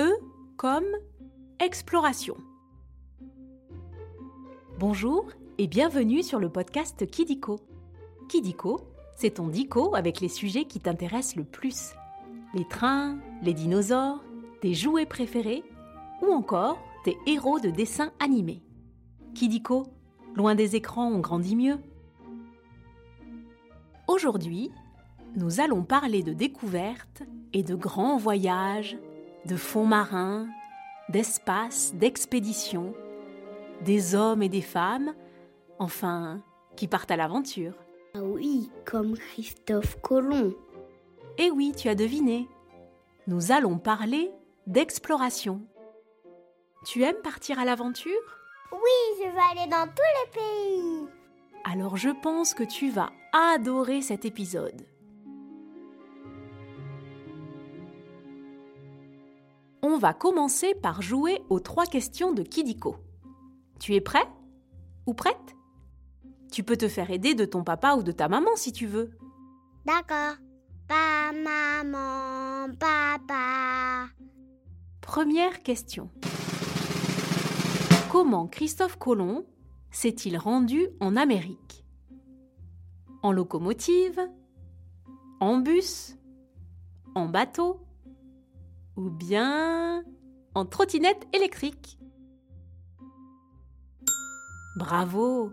E comme exploration. Bonjour et bienvenue sur le podcast Kidiko. Kidiko, c'est ton dico avec les sujets qui t'intéressent le plus. Les trains, les dinosaures, tes jouets préférés ou encore tes héros de dessins animés. Kidiko, loin des écrans, on grandit mieux. Aujourd'hui, nous allons parler de découvertes et de grands voyages, de fonds marins, d'espace, d'expéditions, des hommes et des femmes, enfin, qui partent à l'aventure. Ah oui, comme Christophe Colomb. Eh oui, tu as deviné. Nous allons parler d'exploration. Tu aimes partir à l'aventure? Oui, je veux aller dans tous les pays. Alors je pense que tu vas adorer cet épisode. On va commencer par jouer aux trois questions de Kidiko. Tu es prêt Ou prête? Tu peux te faire aider de ton papa ou de ta maman si tu veux. D'accord. Pas maman, papa. Première question. Comment Christophe Colomb s'est-il rendu en Amérique? En locomotive En bus En bateau Ou bien en trottinette électrique Bravo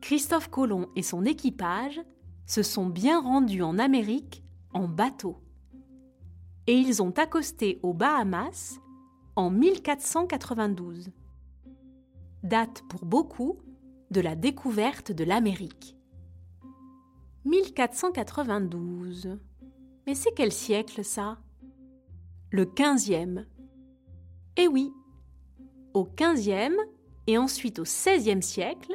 Christophe Colomb et son équipage se sont bien rendus en Amérique en bateau. Et ils ont accosté aux Bahamas en 1492. Date pour beaucoup de la découverte de l'Amérique. 1492. Mais c'est quel siècle ça? Le 15e. Eh oui, au 15e et ensuite au 16e siècle,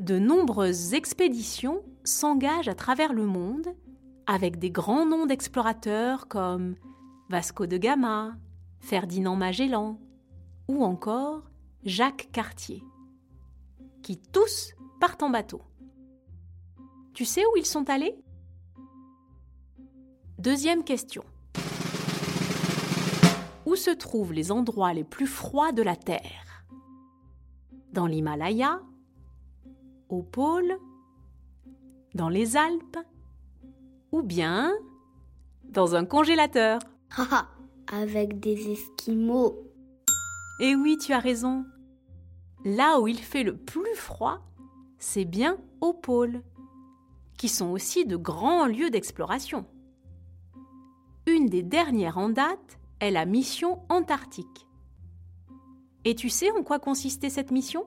de nombreuses expéditions s'engagent à travers le monde avec des grands noms d'explorateurs comme Vasco de Gama, Ferdinand Magellan ou encore Jacques Cartier, qui tous partent en bateau. Tu sais où ils sont allés? Deuxième question. Où se trouvent les endroits les plus froids de la Terre Dans l'Himalaya Au pôle Dans les Alpes Ou bien dans un congélateur Haha, avec des Esquimaux. Eh oui, tu as raison. Là où il fait le plus froid, c'est bien au pôle, qui sont aussi de grands lieux d'exploration. Une des dernières en date est la mission Antarctique. Et tu sais en quoi consistait cette mission?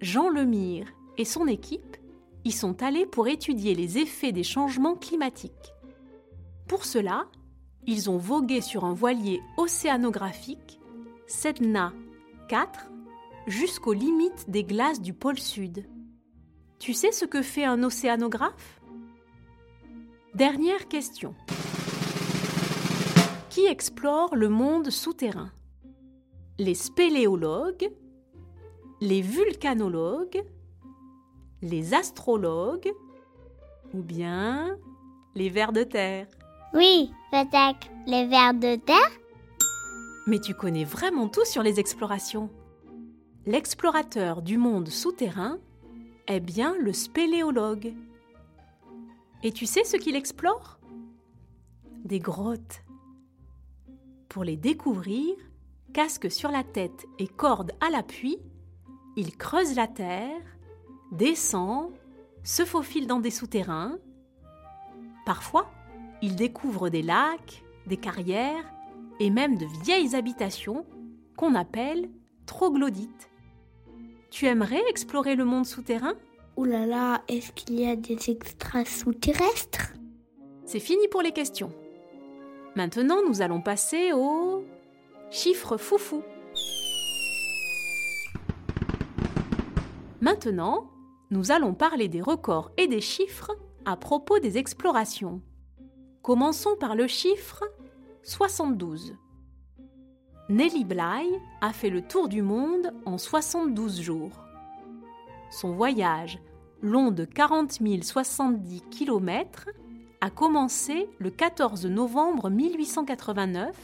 Jean Lemire et son équipe y sont allés pour étudier les effets des changements climatiques. Pour cela, ils ont vogué sur un voilier océanographique, Sedna 4, jusqu'aux limites des glaces du pôle Sud. Tu sais ce que fait un océanographe? Dernière question. Qui explore le monde souterrain Les spéléologues, les vulcanologues, les astrologues ou bien les vers de terre Oui, peut-être les vers de terre. Mais tu connais vraiment tout sur les explorations. L'explorateur du monde souterrain est bien le spéléologue. Et tu sais ce qu'il explore? Des grottes. Pour les découvrir, casque sur la tête et corde à l'appui, il creuse la terre, descend, se faufile dans des souterrains. Parfois, il découvre des lacs, des carrières et même de vieilles habitations qu'on appelle troglodytes. Tu aimerais explorer le monde souterrain? Ouh là là, est-ce qu'il y a des extras terrestres C'est fini pour les questions. Maintenant, nous allons passer au chiffre foufou. Maintenant, nous allons parler des records et des chiffres à propos des explorations. Commençons par le chiffre 72. Nelly Bly a fait le tour du monde en 72 jours. Son voyage, long de 40 070 km, a commencé le 14 novembre 1889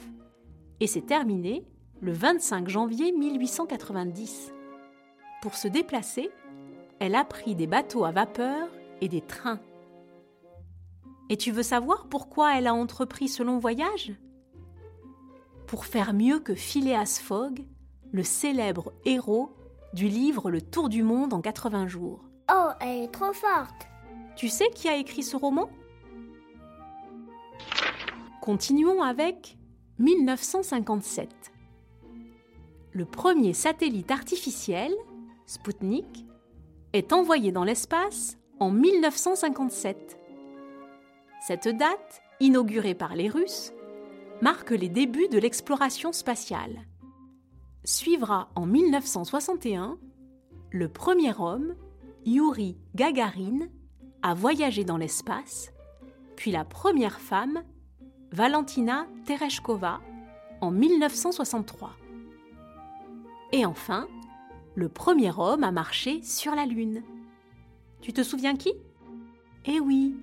et s'est terminée le 25 janvier 1890. Pour se déplacer, elle a pris des bateaux à vapeur et des trains. Et tu veux savoir pourquoi elle a entrepris ce long voyage? Pour faire mieux que Phileas Fogg, le célèbre héros du livre Le Tour du monde en 80 jours. Oh, elle est trop forte. Tu sais qui a écrit ce roman? Continuons avec 1957. Le premier satellite artificiel, Sputnik, est envoyé dans l'espace en 1957. Cette date, inaugurée par les Russes, marque les débuts de l'exploration spatiale. Suivra en 1961 le premier homme, Yuri Gagarin, à voyager dans l'espace, puis la première femme, Valentina Tereshkova, en 1963. Et enfin, le premier homme à marcher sur la Lune. Tu te souviens qui? Eh oui,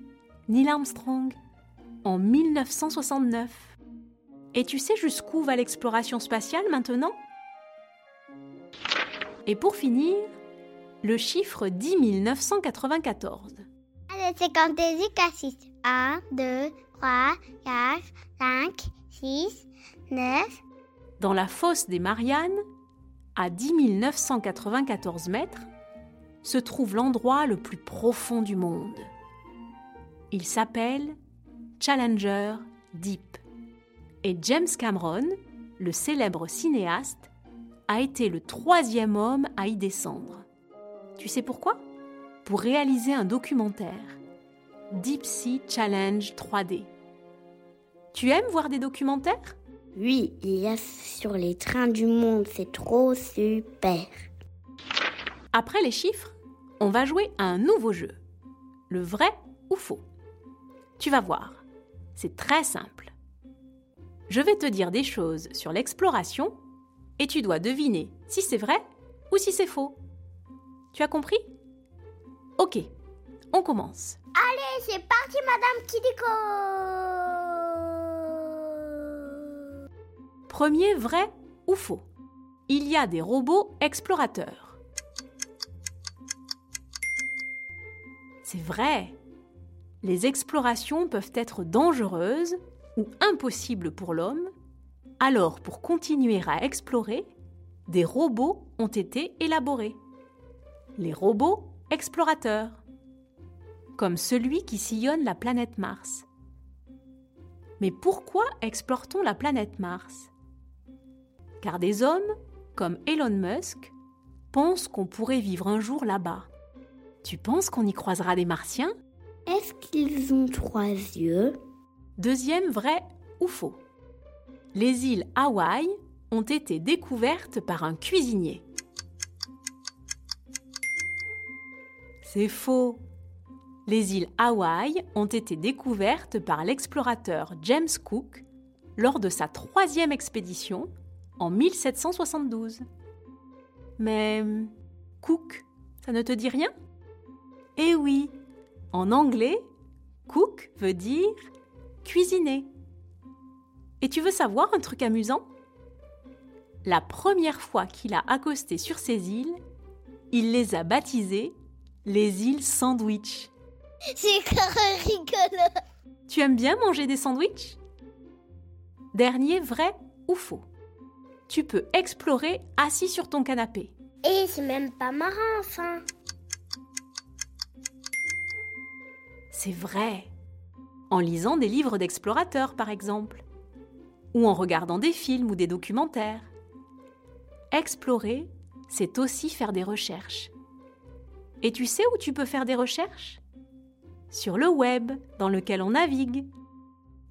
Neil Armstrong, en 1969. Et tu sais jusqu'où va l'exploration spatiale maintenant? Et pour finir, le chiffre 10 994. Allez, c'est 6. 1, 2, 3, 4, 5, 6, 9. Dans la fosse des Mariannes, à 10 994 mètres, se trouve l'endroit le plus profond du monde. Il s'appelle Challenger Deep. Et James Cameron, le célèbre cinéaste, a été le troisième homme à y descendre. Tu sais pourquoi? Pour réaliser un documentaire, Deep Sea Challenge 3D. Tu aimes voir des documentaires? Oui, il y a sur les trains du monde, c'est trop super. Après les chiffres, on va jouer à un nouveau jeu. Le vrai ou faux Tu vas voir, c'est très simple. Je vais te dire des choses sur l'exploration et tu dois deviner si c'est vrai ou si c'est faux. Tu as compris? Ok, on commence. Allez, c'est parti, Madame Kidiko. Premier vrai ou faux? Il y a des robots explorateurs. C'est vrai. Les explorations peuvent être dangereuses ou impossibles pour l'homme, alors pour continuer à explorer, des robots ont été élaborés. Les robots explorateurs, comme celui qui sillonne la planète Mars. Mais pourquoi explore-t-on la planète Mars? Car des hommes, comme Elon Musk, pensent qu'on pourrait vivre un jour là-bas. Tu penses qu'on y croisera des martiens? Est-ce qu'ils ont trois yeux? Deuxième vrai ou faux Les îles Hawaï ont été découvertes par un cuisinier. C'est faux. Les îles Hawaï ont été découvertes par l'explorateur James Cook lors de sa troisième expédition en 1772. Mais Cook, ça ne te dit rien? Eh oui, en anglais, cook veut dire cuisiner. Et tu veux savoir un truc amusant? La première fois qu'il a accosté sur ces îles, il les a baptisées les îles sandwich. C'est rigolo. Tu aimes bien manger des sandwichs? Dernier vrai ou faux? Tu peux explorer assis sur ton canapé. Et c'est même pas marrant, enfin. C'est vrai. En lisant des livres d'explorateurs, par exemple. Ou en regardant des films ou des documentaires. Explorer, c'est aussi faire des recherches. Et tu sais où tu peux faire des recherches? Sur le web, dans lequel on navigue.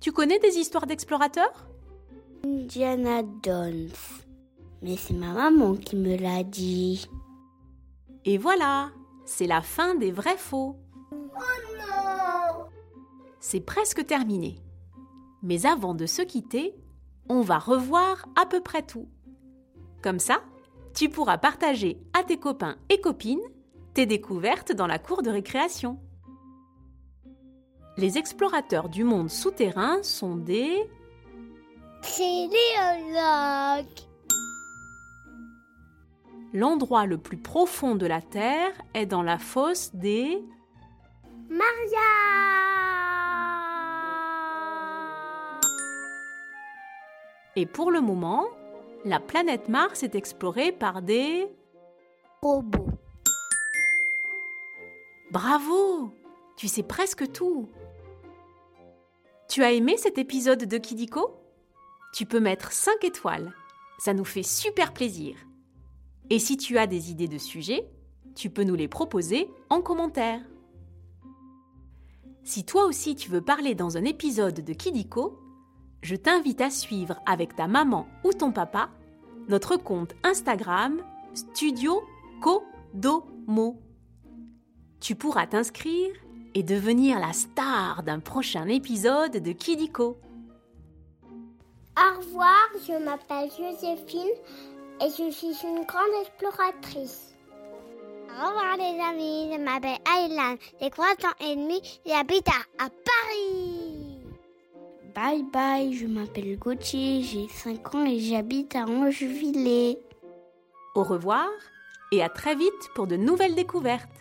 Tu connais des histoires d'explorateurs? Indiana Jones. Mais c'est ma maman qui me l'a dit. Et voilà, c'est la fin des vrais faux. Oh non C'est presque terminé. Mais avant de se quitter, on va revoir à peu près tout. Comme ça, tu pourras partager à tes copains et copines tes découvertes dans la cour de récréation. Les explorateurs du monde souterrain sont des Téléologue. L'endroit le plus profond de la Terre est dans la fosse des... Maria. Et pour le moment, la planète Mars est explorée par des... Robot. Bravo Tu sais presque tout. Tu as aimé cet épisode de Kidiko? Tu peux mettre 5 étoiles. Ça nous fait super plaisir. Et si tu as des idées de sujets, tu peux nous les proposer en commentaire. Si toi aussi tu veux parler dans un épisode de Kidiko, je t'invite à suivre avec ta maman ou ton papa notre compte Instagram Studio Kodomo. Tu pourras t'inscrire et devenir la star d'un prochain épisode de Kidiko. Au revoir, je m'appelle Joséphine et je suis une grande exploratrice. Au revoir les amis, je m'appelle Aylan, j'ai 3 ans et demi et j'habite à, à Paris. Bye bye, je m'appelle Gauthier, j'ai 5 ans et j'habite à Angevillers. Au revoir et à très vite pour de nouvelles découvertes.